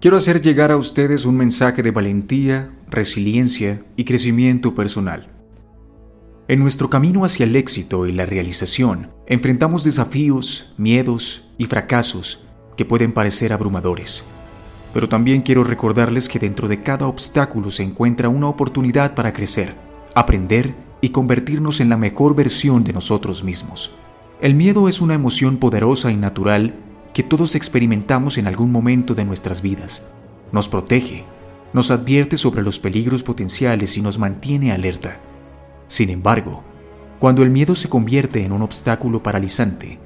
quiero hacer llegar a ustedes un mensaje de valentía, resiliencia y crecimiento personal. En nuestro camino hacia el éxito y la realización, enfrentamos desafíos, miedos y fracasos que pueden parecer abrumadores. Pero también quiero recordarles que dentro de cada obstáculo se encuentra una oportunidad para crecer, aprender y convertirnos en la mejor versión de nosotros mismos. El miedo es una emoción poderosa y natural que todos experimentamos en algún momento de nuestras vidas. Nos protege, nos advierte sobre los peligros potenciales y nos mantiene alerta. Sin embargo, cuando el miedo se convierte en un obstáculo paralizante,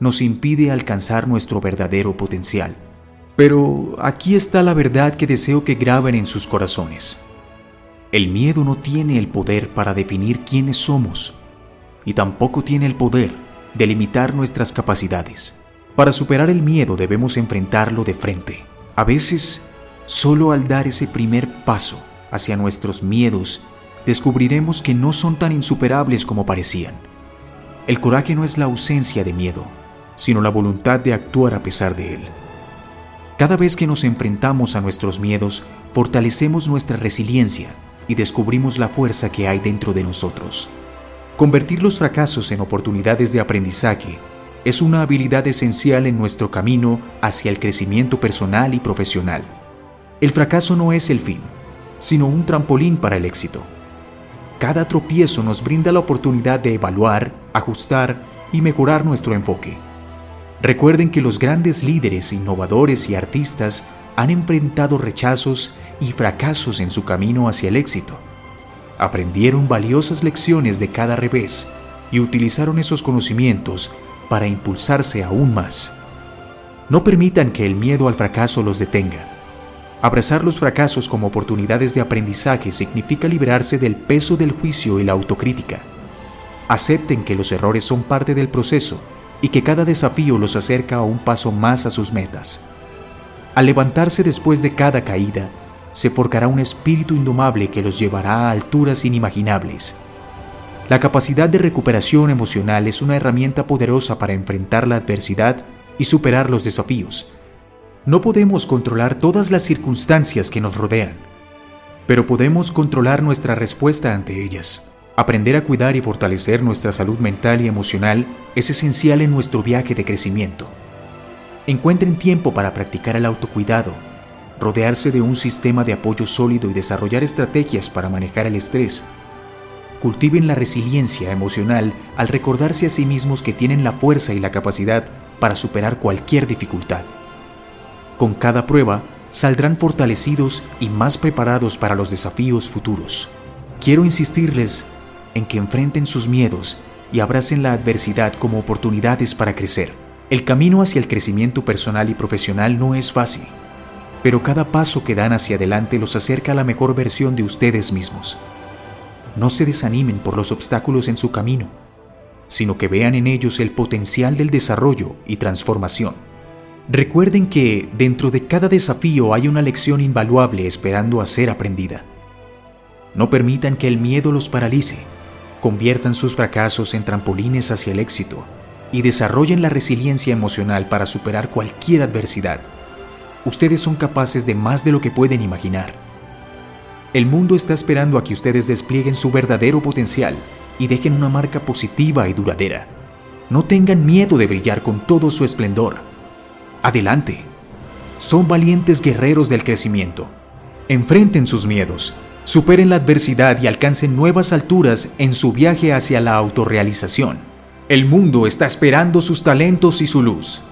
nos impide alcanzar nuestro verdadero potencial. Pero aquí está la verdad que deseo que graben en sus corazones. El miedo no tiene el poder para definir quiénes somos y tampoco tiene el poder de limitar nuestras capacidades. Para superar el miedo debemos enfrentarlo de frente. A veces, solo al dar ese primer paso hacia nuestros miedos descubriremos que no son tan insuperables como parecían. El coraje no es la ausencia de miedo, sino la voluntad de actuar a pesar de él. Cada vez que nos enfrentamos a nuestros miedos, fortalecemos nuestra resiliencia y descubrimos la fuerza que hay dentro de nosotros. Convertir los fracasos en oportunidades de aprendizaje es una habilidad esencial en nuestro camino hacia el crecimiento personal y profesional. El fracaso no es el fin, sino un trampolín para el éxito. Cada tropiezo nos brinda la oportunidad de evaluar, ajustar y mejorar nuestro enfoque. Recuerden que los grandes líderes, innovadores y artistas han enfrentado rechazos y fracasos en su camino hacia el éxito. Aprendieron valiosas lecciones de cada revés y utilizaron esos conocimientos para impulsarse aún más. No permitan que el miedo al fracaso los detenga Abrazar los fracasos como oportunidades de aprendizaje significa liberarse del peso del juicio y la autocrítica. Acepten que los errores son parte del proceso y que cada desafío los acerca a un paso más a sus metas. Al levantarse después de cada caída, se forjará un espíritu indomable que los llevará a alturas inimaginables. La capacidad de recuperación emocional es una herramienta poderosa para enfrentar la adversidad y superar los desafíos no podemos controlar todas las circunstancias que nos rodean, pero podemos controlar nuestra respuesta ante ellas. Aprender a cuidar y fortalecer nuestra salud mental y emocional es esencial en nuestro viaje de crecimiento. Encuentren tiempo para practicar el autocuidado, rodearse de un sistema de apoyo sólido y desarrollar estrategias para manejar el estrés. Cultiven la resiliencia emocional al recordarse a sí mismos que tienen la fuerza y la capacidad para superar cualquier dificultad. Con cada prueba, saldrán fortalecidos y más preparados para los desafíos futuros. Quiero insistirles en que enfrenten sus miedos y abracen la adversidad como oportunidades para crecer. El camino hacia el crecimiento personal y profesional no es fácil, pero cada paso que dan hacia adelante los acerca a la mejor versión de ustedes mismos. No se desanimen por los obstáculos en su camino, sino que vean en ellos el potencial del desarrollo y transformación. Recuerden que dentro de cada desafío hay una lección invaluable esperando a ser aprendida. No permitan que el miedo los paralice. Conviertan sus fracasos en trampolines hacia el éxito y desarrollen la resiliencia emocional para superar cualquier adversidad. Ustedes son capaces de más de lo que pueden imaginar. El mundo está esperando a que ustedes desplieguen su verdadero potencial y dejen una marca positiva y duradera. No tengan miedo de brillar con todo su esplendor adelante. Son valientes guerreros del crecimiento. Enfrenten sus miedos, superen la adversidad y alcancen nuevas alturas en su viaje hacia la autorrealización. El mundo está esperando sus talentos y su luz.